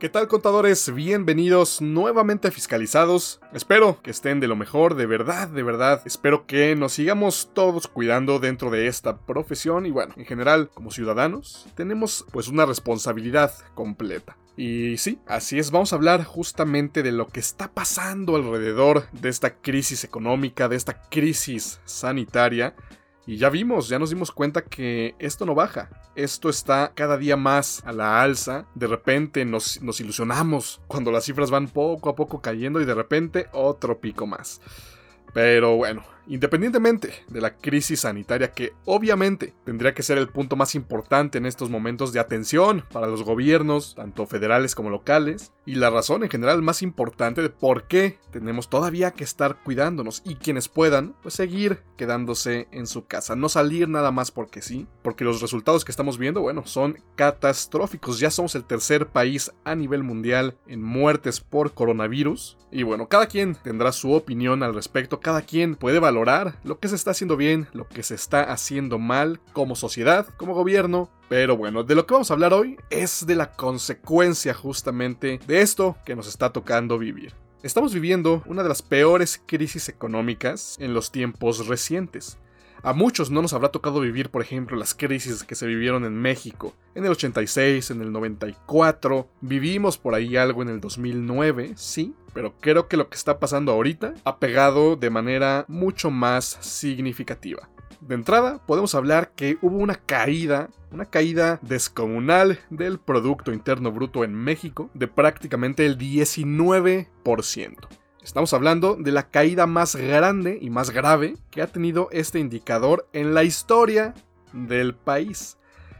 ¿Qué tal contadores? Bienvenidos nuevamente a Fiscalizados. Espero que estén de lo mejor, de verdad, de verdad. Espero que nos sigamos todos cuidando dentro de esta profesión y bueno, en general, como ciudadanos, tenemos pues una responsabilidad completa. Y sí, así es, vamos a hablar justamente de lo que está pasando alrededor de esta crisis económica, de esta crisis sanitaria y ya vimos, ya nos dimos cuenta que esto no baja. Esto está cada día más a la alza. De repente nos, nos, ilusionamos cuando las cifras van poco a poco cayendo y de repente otro pico más. Pero bueno, Independientemente de la crisis sanitaria que obviamente tendría que ser el punto más importante en estos momentos de atención para los gobiernos, tanto federales como locales, y la razón en general más importante de por qué tenemos todavía que estar cuidándonos y quienes puedan, pues seguir quedándose en su casa, no salir nada más porque sí, porque los resultados que estamos viendo, bueno, son catastróficos, ya somos el tercer país a nivel mundial en muertes por coronavirus, y bueno, cada quien tendrá su opinión al respecto, cada quien puede valorar valorar lo que se está haciendo bien, lo que se está haciendo mal como sociedad, como gobierno. Pero bueno, de lo que vamos a hablar hoy es de la consecuencia justamente de esto que nos está tocando vivir. Estamos viviendo una de las peores crisis económicas en los tiempos recientes. A muchos no nos habrá tocado vivir, por ejemplo, las crisis que se vivieron en México. En el 86, en el 94, vivimos por ahí algo en el 2009, sí, pero creo que lo que está pasando ahorita ha pegado de manera mucho más significativa. De entrada, podemos hablar que hubo una caída, una caída descomunal del Producto Interno Bruto en México de prácticamente el 19%. Estamos hablando de la caída más grande y más grave que ha tenido este indicador en la historia del país.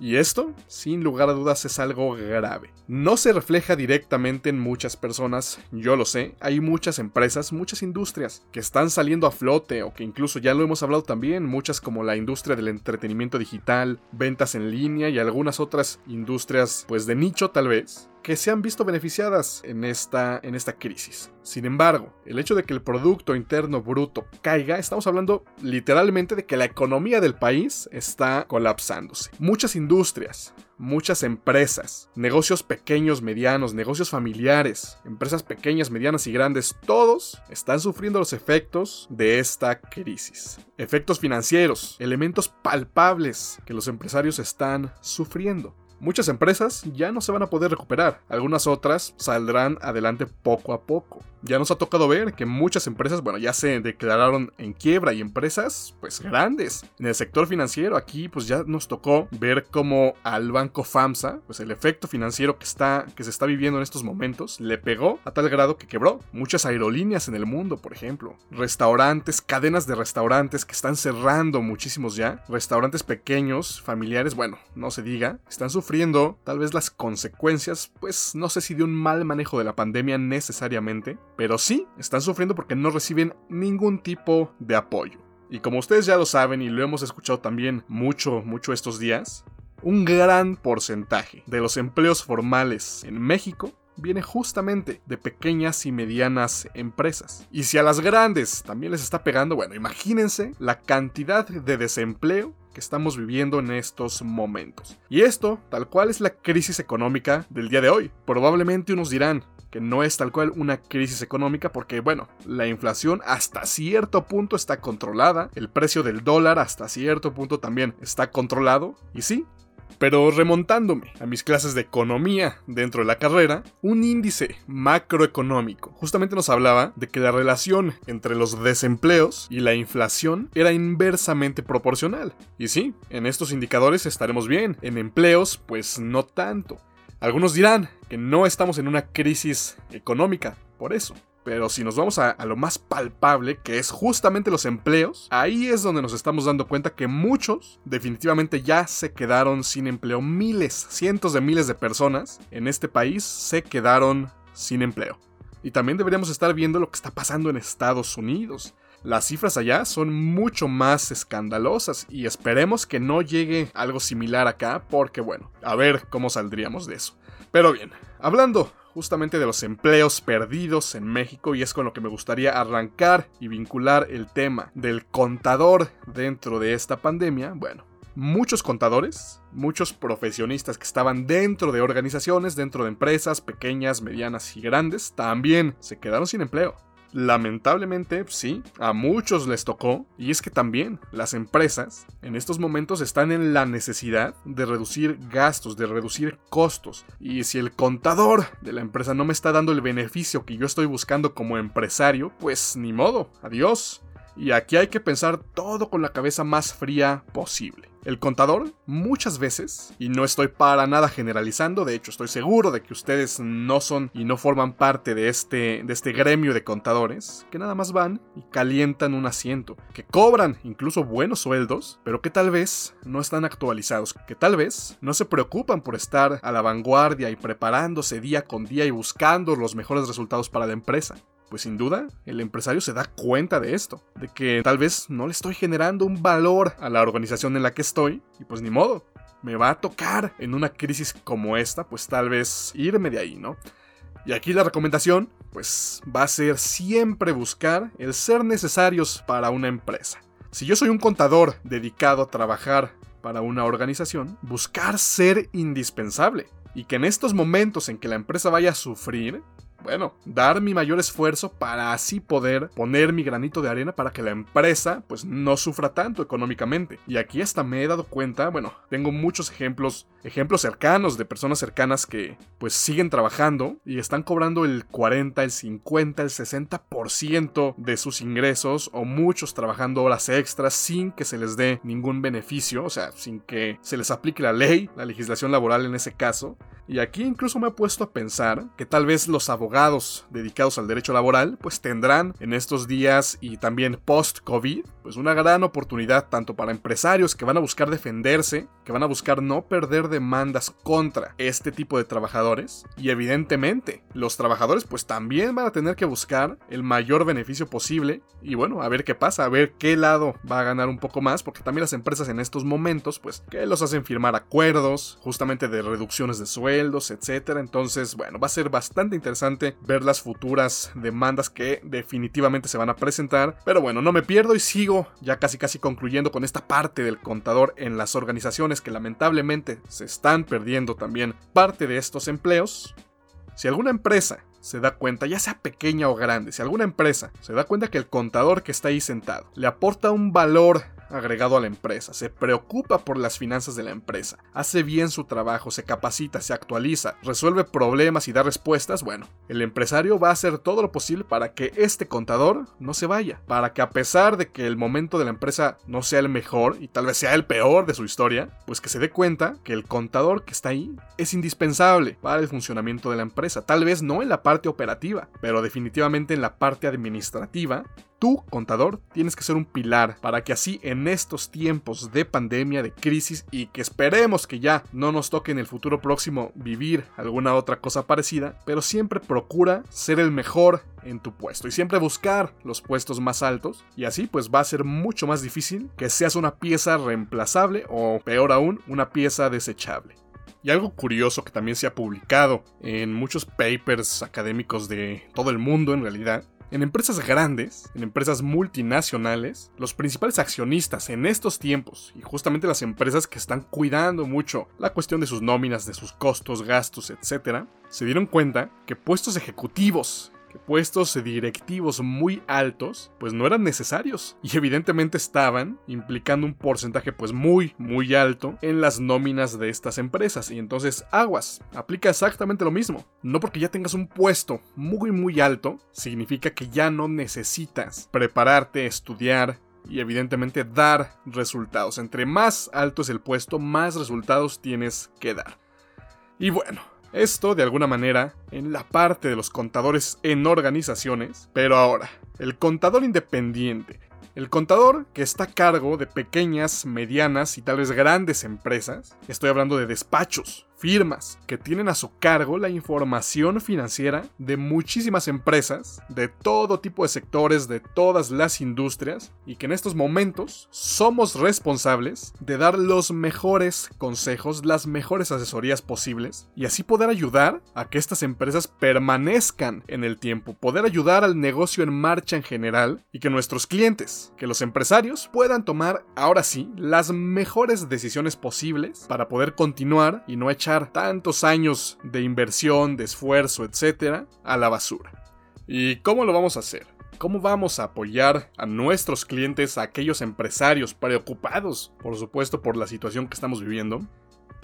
Y esto, sin lugar a dudas, es algo grave. No se refleja directamente en muchas personas, yo lo sé, hay muchas empresas, muchas industrias que están saliendo a flote o que incluso ya lo hemos hablado también, muchas como la industria del entretenimiento digital, ventas en línea y algunas otras industrias pues de nicho tal vez, que se han visto beneficiadas en esta, en esta crisis. Sin embargo, el hecho de que el Producto Interno Bruto caiga, estamos hablando literalmente de que la economía del país está colapsándose. Muchas industrias, muchas empresas, negocios pequeños, medianos, negocios familiares, empresas pequeñas, medianas y grandes, todos están sufriendo los efectos de esta crisis. Efectos financieros, elementos palpables que los empresarios están sufriendo. Muchas empresas ya no se van a poder recuperar, algunas otras saldrán adelante poco a poco. Ya nos ha tocado ver que muchas empresas, bueno, ya se declararon en quiebra y empresas, pues grandes. En el sector financiero aquí, pues ya nos tocó ver cómo al banco FAMSA, pues el efecto financiero que está, que se está viviendo en estos momentos, le pegó a tal grado que quebró. Muchas aerolíneas en el mundo, por ejemplo, restaurantes, cadenas de restaurantes que están cerrando muchísimos ya, restaurantes pequeños, familiares, bueno, no se diga, están sufriendo tal vez las consecuencias, pues no sé si de un mal manejo de la pandemia necesariamente, pero sí están sufriendo porque no reciben ningún tipo de apoyo. Y como ustedes ya lo saben y lo hemos escuchado también mucho, mucho estos días, un gran porcentaje de los empleos formales en México viene justamente de pequeñas y medianas empresas. Y si a las grandes también les está pegando, bueno, imagínense la cantidad de desempleo que estamos viviendo en estos momentos. Y esto, tal cual es la crisis económica del día de hoy. Probablemente unos dirán, que no es tal cual una crisis económica porque, bueno, la inflación hasta cierto punto está controlada, el precio del dólar hasta cierto punto también está controlado, y sí, pero remontándome a mis clases de economía dentro de la carrera, un índice macroeconómico justamente nos hablaba de que la relación entre los desempleos y la inflación era inversamente proporcional. Y sí, en estos indicadores estaremos bien, en empleos pues no tanto. Algunos dirán que no estamos en una crisis económica, por eso. Pero si nos vamos a, lo más palpable, que es justamente los empleos, ahí es donde nos estamos dando cuenta que muchos definitivamente ya se quedaron sin empleo. Miles, cientos de miles de personas en este país se quedaron sin empleo. Y también deberíamos estar viendo lo que está pasando en Estados Unidos. Las cifras allá son mucho más escandalosas y esperemos que no llegue algo similar acá porque bueno, a ver cómo saldríamos de eso. Pero bien, hablando justamente de los empleos perdidos en México y es con lo que me gustaría arrancar y vincular el tema del contador dentro de esta pandemia, bueno, muchos contadores, muchos profesionistas que estaban dentro de organizaciones, dentro de empresas pequeñas, medianas y grandes, también se quedaron sin empleo. Lamentablemente, sí, a muchos les tocó, y es que también las empresas en estos momentos están en la necesidad de reducir gastos, de reducir costos, y si el contador de la empresa no me está dando el beneficio que yo estoy buscando como empresario, pues ni modo, adiós. Y aquí hay que pensar todo con la cabeza más fría posible. El contador, muchas veces, y no estoy para nada generalizando, de hecho estoy seguro de que ustedes no son y no forman parte de este, de este gremio de contadores, que nada más van y calientan un asiento, que cobran incluso buenos sueldos, pero que tal vez no están actualizados, que tal vez no se preocupan por estar a la vanguardia y preparándose día con día y buscando los mejores resultados para la empresa. Pues sin duda, el empresario se da cuenta de esto, de que tal vez no le estoy generando un valor a la organización en la que estoy, y pues ni modo, me va a tocar en una crisis como esta, pues tal vez irme de ahí, ¿no? Y aquí la recomendación, pues va a ser siempre buscar el ser necesarios para una empresa. Si yo soy un contador dedicado a trabajar para una organización, buscar ser indispensable. Y que en estos momentos en que la empresa vaya a sufrir, bueno, dar mi mayor esfuerzo para así poder poner mi granito de arena para que la empresa pues no sufra tanto económicamente. Y aquí hasta me he dado cuenta, bueno, tengo muchos ejemplos, ejemplos cercanos de personas cercanas que pues siguen trabajando y están cobrando el 40, el 50, el 60% de sus ingresos o muchos trabajando horas extras sin que se les dé ningún beneficio, o sea, sin que se les aplique la ley, la legislación laboral en ese caso. Y aquí incluso me he puesto a pensar que tal vez los abogados dedicados al derecho laboral pues tendrán en estos días y también post-COVID pues una gran oportunidad tanto para empresarios que van a buscar defenderse, que van a buscar no perder demandas contra este tipo de trabajadores y evidentemente los trabajadores pues también van a tener que buscar el mayor beneficio posible y bueno, a ver qué pasa, a ver qué lado va a ganar un poco más porque también las empresas en estos momentos pues que los hacen firmar acuerdos justamente de reducciones de sueldo etcétera. Entonces, bueno, va a ser bastante interesante ver las futuras demandas que definitivamente se van a presentar. Pero bueno, no me pierdo y sigo ya casi casi concluyendo con esta parte del contador en las organizaciones que lamentablemente se están perdiendo también parte de estos empleos. Si alguna empresa se da cuenta, ya sea pequeña o grande, si alguna empresa se da cuenta que el contador que está ahí sentado le aporta un valor agregado a la empresa, se preocupa por las finanzas de la empresa, hace bien su trabajo, se capacita, se actualiza, resuelve problemas y da respuestas, bueno, el empresario va a hacer todo lo posible para que este contador no se vaya, para que a pesar de que el momento de la empresa no sea el mejor y tal vez sea el peor de su historia, pues que se dé cuenta que el contador que está ahí es indispensable para el funcionamiento de la empresa, tal vez no en la parte operativa, pero definitivamente en la parte administrativa Tú, contador, tienes que ser un pilar para que así en estos tiempos de pandemia, de crisis y que esperemos que ya no nos toque en el futuro próximo vivir alguna otra cosa parecida, pero siempre procura ser el mejor en tu puesto y siempre buscar los puestos más altos y así pues va a ser mucho más difícil que seas una pieza reemplazable o peor aún una pieza desechable. Y algo curioso que también se ha publicado en muchos papers académicos de todo el mundo en realidad en empresas grandes, en empresas multinacionales, los principales accionistas en estos tiempos, y justamente las empresas que están cuidando mucho la cuestión de sus nóminas, de sus costos, gastos, etc., se dieron cuenta que puestos ejecutivos puestos directivos muy altos pues no eran necesarios y evidentemente estaban implicando un porcentaje pues muy muy alto en las nóminas de estas empresas y entonces aguas, aplica exactamente lo mismo. No porque ya tengas un puesto muy muy alto significa que ya no necesitas prepararte, estudiar, y evidentemente dar resultados. Entre más alto es el puesto, más resultados tienes que dar. Y bueno, esto, de alguna manera, en la parte de los contadores en organizaciones, pero ahora, el contador independiente, el contador que está a cargo de pequeñas, medianas y tal vez grandes empresas, estoy hablando de despachos, firmas que tienen a su cargo la información financiera de muchísimas empresas, de todo tipo de sectores, de todas las industrias, y que en estos momentos somos responsables de dar los mejores consejos, las mejores asesorías posibles, y así poder ayudar a que estas empresas permanezcan en el tiempo, poder ayudar al negocio en marcha en general, y que nuestros clientes, que los empresarios puedan tomar ahora sí las mejores decisiones posibles para poder continuar y no tantos años de inversión, de esfuerzo, etcétera, a la basura. ¿Y cómo lo vamos a hacer? ¿Cómo vamos a apoyar a nuestros clientes, a aquellos empresarios preocupados, por supuesto, por la situación que estamos viviendo?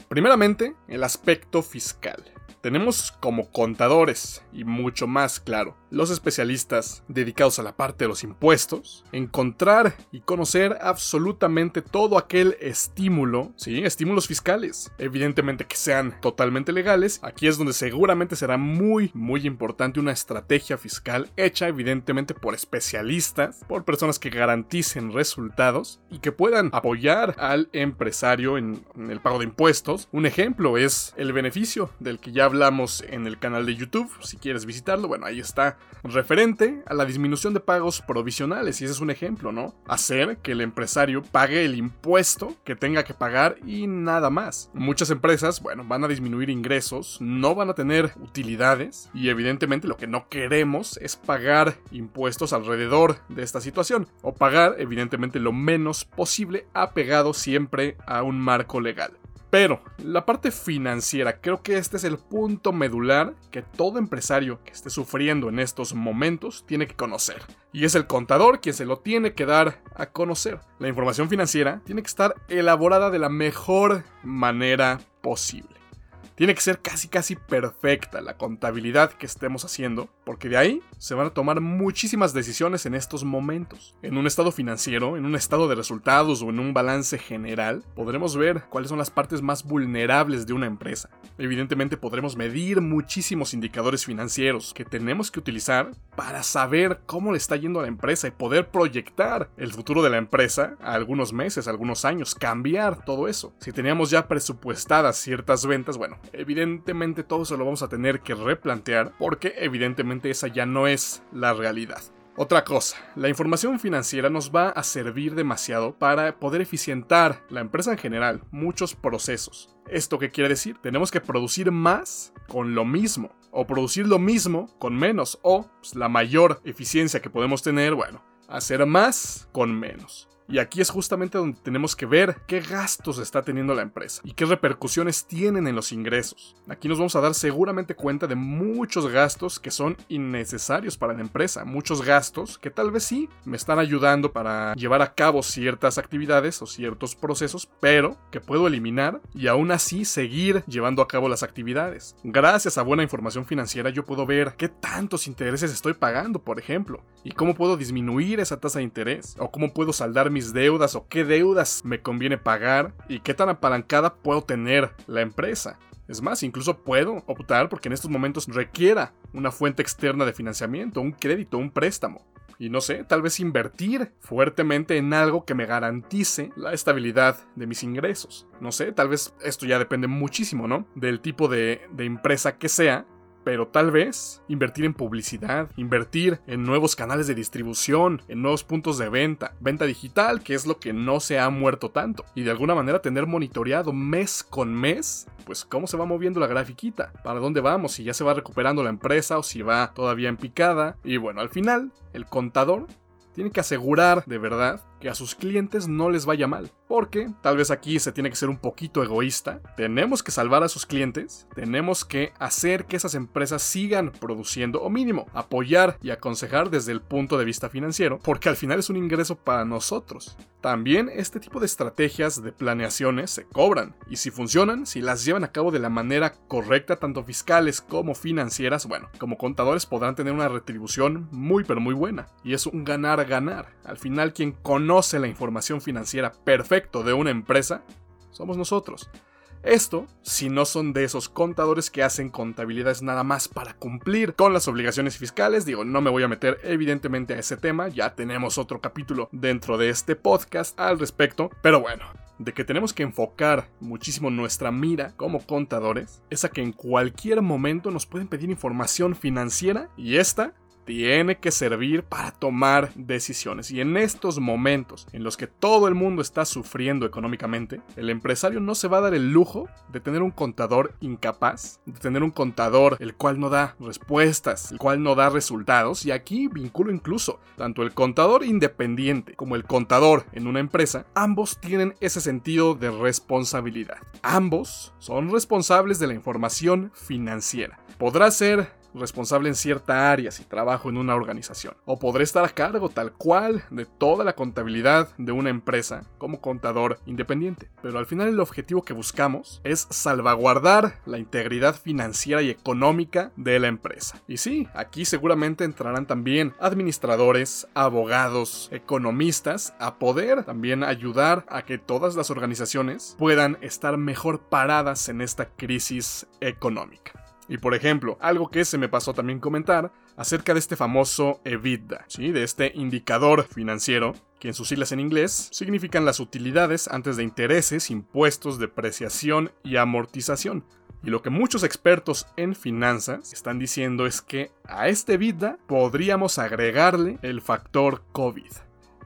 Primeramente, el aspecto fiscal. Tenemos como contadores, y mucho más claro, los especialistas dedicados a la parte de los impuestos, encontrar y conocer absolutamente todo aquel estímulo, ¿sí? Estímulos fiscales. Evidentemente que sean totalmente legales. Aquí es donde seguramente será muy, muy importante una estrategia fiscal hecha evidentemente por especialistas, por personas que garanticen resultados y que puedan apoyar al empresario en, en el pago de impuestos. Un ejemplo es el beneficio del que ya hablamos en el canal de YouTube. Si quieres visitarlo, bueno, ahí está referente a la disminución de pagos provisionales, y ese es un ejemplo, ¿no? Hacer que el empresario pague el impuesto que tenga que pagar y nada más. Muchas empresas, bueno, van a disminuir ingresos, no van a tener utilidades, y evidentemente lo que no queremos es pagar impuestos alrededor de esta situación, o pagar evidentemente lo menos posible apegado siempre a un marco legal. Pero la parte financiera, creo que este es el punto medular que todo empresario que esté sufriendo en estos momentos tiene que conocer. Y es el contador quien se lo tiene que dar a conocer. La información financiera tiene que estar elaborada de la mejor manera posible. Tiene que ser casi casi perfecta la contabilidad que estemos haciendo, porque de ahí se van a tomar muchísimas decisiones en estos momentos. En un estado financiero, en un estado de resultados o en un balance general, podremos ver cuáles son las partes más vulnerables de una empresa. Evidentemente podremos medir muchísimos indicadores financieros que tenemos que utilizar para saber cómo le está yendo a la empresa y poder proyectar el futuro de la empresa a algunos meses, algunos años, cambiar todo eso. Si teníamos ya presupuestadas ciertas ventas, bueno, evidentemente todo eso lo vamos a tener que replantear porque evidentemente esa ya no es la realidad. Otra cosa, la información financiera nos va a servir demasiado para poder eficientar la empresa en general, muchos procesos. ¿Esto qué quiere decir? Tenemos que producir más con lo mismo, o producir lo mismo con menos, o pues, la mayor eficiencia que podemos tener, bueno, hacer más con menos. Y aquí es justamente donde tenemos que ver qué gastos está teniendo la empresa y qué repercusiones tienen en los ingresos. Aquí nos vamos a dar seguramente cuenta de muchos gastos que son innecesarios para la empresa, muchos gastos que tal vez sí me están ayudando para llevar a cabo ciertas actividades o ciertos procesos, pero que puedo eliminar y aún así seguir llevando a cabo las actividades. Gracias a buena información financiera yo puedo ver qué tantos intereses estoy pagando, por ejemplo, y cómo puedo disminuir esa tasa de interés o cómo puedo saldar mis deudas o qué deudas me conviene pagar y qué tan apalancada puedo tener la empresa. Es más, incluso puedo optar porque en estos momentos requiera una fuente externa de financiamiento, un crédito, un préstamo. Y no sé, tal vez invertir fuertemente en algo que me garantice la estabilidad de mis ingresos. No sé, tal vez esto ya depende muchísimo, ¿no? Del tipo de, de empresa que sea pero tal vez invertir en publicidad, invertir en nuevos canales de distribución, en nuevos puntos de venta, venta digital, que es lo que no se ha muerto tanto, y de alguna manera tener monitoreado mes con mes, pues cómo se va moviendo la grafiquita, para dónde vamos, si ya se va recuperando la empresa o si va todavía en picada, y bueno, al final, el contador tiene que asegurar de verdad que a sus clientes no les vaya mal. Porque tal vez aquí se tiene que ser un poquito egoísta. Tenemos que salvar a sus clientes. Tenemos que hacer que esas empresas sigan produciendo o mínimo apoyar y aconsejar desde el punto de vista financiero. Porque al final es un ingreso para nosotros. También este tipo de estrategias de planeaciones se cobran. Y si funcionan, si las llevan a cabo de la manera correcta, tanto fiscales como financieras, bueno, como contadores podrán tener una retribución muy pero muy buena. Y es un ganar-ganar. Al final quien conoce conoce la información financiera perfecto de una empresa, somos nosotros. Esto si no son de esos contadores que hacen contabilidades nada más para cumplir con las obligaciones fiscales. Digo, no me voy a meter evidentemente a ese tema, ya tenemos otro capítulo dentro de este podcast al respecto, pero bueno, de que tenemos que enfocar muchísimo nuestra mira como contadores es a que en cualquier momento nos pueden pedir información financiera y esta tiene que servir para tomar decisiones. Y en estos momentos en los que todo el mundo está sufriendo económicamente, el empresario no se va a dar el lujo de tener un contador incapaz, de tener un contador el cual no da respuestas, el cual no da resultados. Y aquí vinculo incluso tanto el contador independiente como el contador en una empresa, ambos tienen ese sentido de responsabilidad. Ambos son responsables de la información financiera. Podrá ser responsable en cierta área si trabajo en una organización. O podré estar a cargo tal cual de toda la contabilidad de una empresa como contador independiente. Pero al final el objetivo que buscamos es salvaguardar la integridad financiera y económica de la empresa. Y sí, aquí seguramente entrarán también administradores, abogados, economistas a poder también ayudar a que todas las organizaciones puedan estar mejor paradas en esta crisis económica. Y por ejemplo, algo que se me pasó también comentar acerca de este famoso EBITDA, ¿sí? de este indicador financiero, que en sus siglas en inglés significan las utilidades antes de intereses, impuestos, depreciación y amortización. Y lo que muchos expertos en finanzas están diciendo es que a este EBITDA podríamos agregarle el factor COVID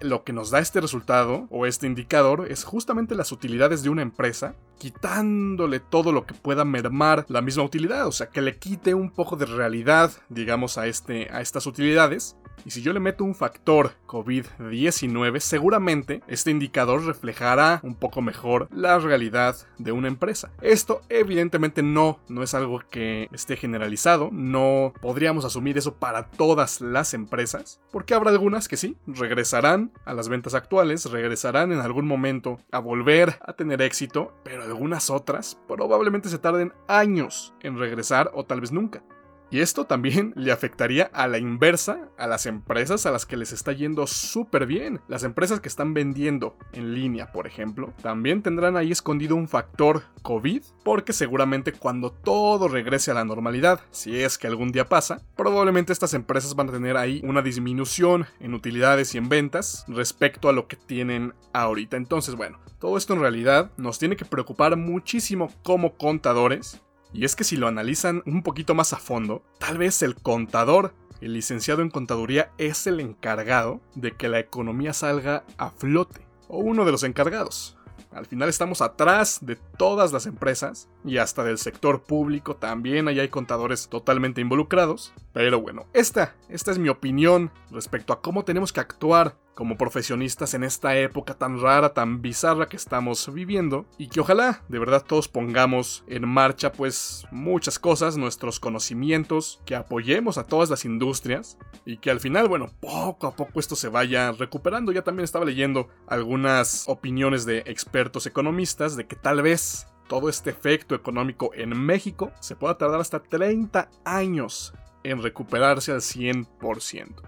lo que nos da este resultado o este indicador es justamente las utilidades de una empresa, quitándole todo lo que pueda mermar la misma utilidad, o sea, que le quite un poco de realidad, digamos, a, este, a estas utilidades y si yo le meto un factor COVID-19, seguramente este indicador reflejará un poco mejor la realidad de una empresa. Esto evidentemente no, no es algo que esté generalizado, no podríamos asumir eso para todas las empresas, porque habrá algunas que sí, regresarán a las ventas actuales, regresarán en algún momento a volver a tener éxito, pero algunas otras probablemente se tarden años en regresar o tal vez nunca. Y esto también le afectaría a la inversa a las empresas a las que les está yendo súper bien. Las empresas que están vendiendo en línea, por ejemplo, también tendrán ahí escondido un factor COVID, porque seguramente cuando todo regrese a la normalidad, si es que algún día pasa, probablemente estas empresas van a tener ahí una disminución en utilidades y en ventas respecto a lo que tienen ahorita. Entonces, bueno, todo esto en realidad nos tiene que preocupar muchísimo como contadores y es que si lo analizan un poquito más a fondo, tal vez el contador, el licenciado en contaduría, es el encargado de que la economía salga a flote, o uno de los encargados. Al final estamos atrás de todas las empresas y hasta del sector público también ahí hay contadores totalmente involucrados. Pero bueno, esta, esta es mi opinión respecto a cómo tenemos que actuar como profesionistas en esta época tan rara, tan bizarra que estamos viviendo y que ojalá de verdad todos pongamos en marcha pues muchas cosas, nuestros conocimientos, que apoyemos a todas las industrias y que al final, bueno, poco a poco esto se vaya recuperando. Ya también estaba leyendo algunas opiniones de expertos economistas de que tal vez todo este efecto económico en México se pueda tardar hasta 30 años en recuperarse al 100%.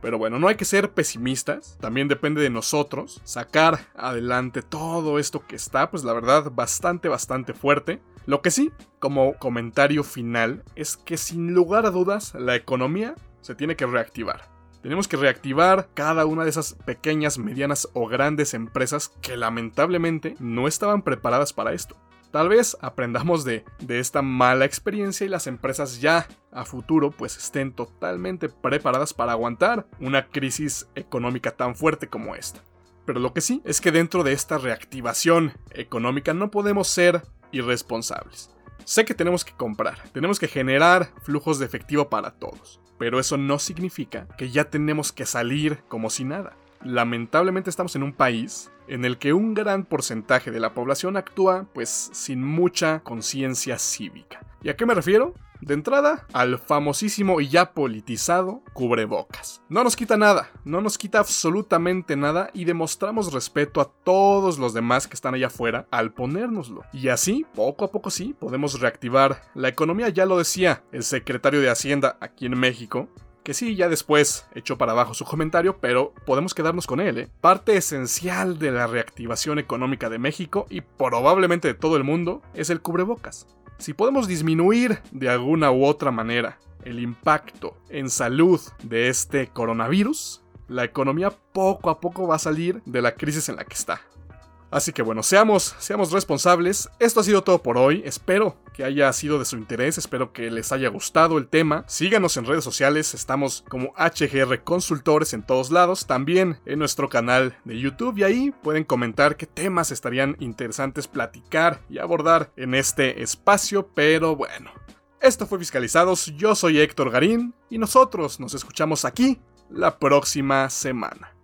Pero bueno, no hay que ser pesimistas, también depende de nosotros sacar adelante todo esto que está, pues la verdad, bastante, bastante fuerte. Lo que sí, como comentario final, es que sin lugar a dudas la economía se tiene que reactivar. Tenemos que reactivar cada una de esas pequeñas, medianas o grandes empresas que lamentablemente no estaban preparadas para esto. Tal vez aprendamos de, esta mala experiencia y las empresas ya a futuro pues estén totalmente preparadas para aguantar una crisis económica tan fuerte como esta. Pero lo que sí es que dentro de esta reactivación económica no podemos ser irresponsables. Sé que tenemos que comprar, tenemos que generar flujos de efectivo para todos, pero eso no significa que ya tenemos que salir como si nada. Lamentablemente estamos en un país en el que un gran porcentaje de la población actúa pues sin mucha conciencia cívica. ¿Y a qué me refiero? De entrada, al famosísimo y ya politizado cubrebocas. No nos quita nada, no nos quita absolutamente nada y demostramos respeto a todos los demás que están allá afuera al ponérnoslo. Y así, poco a poco sí, podemos reactivar la economía, ya lo decía el secretario de Hacienda aquí en México, que sí, ya después echó para abajo su comentario, pero podemos quedarnos con él. ¿eh? Parte esencial de la reactivación económica de México y probablemente de todo el mundo es el cubrebocas. Si podemos disminuir de alguna u otra manera el impacto en salud de este coronavirus, la economía poco a poco va a salir de la crisis en la que está. Así que bueno, seamos, seamos responsables. Esto ha sido todo por hoy. Espero que haya sido de su interés. Espero que les haya gustado el tema. Síganos en redes sociales. Estamos como HGR Consultores en todos lados. También en nuestro canal de YouTube. Y ahí pueden comentar qué temas estarían interesantes platicar y abordar en este espacio. Pero bueno. Esto fue Fiscalizados. Yo soy Héctor Garín. Y nosotros nos escuchamos aquí la próxima semana.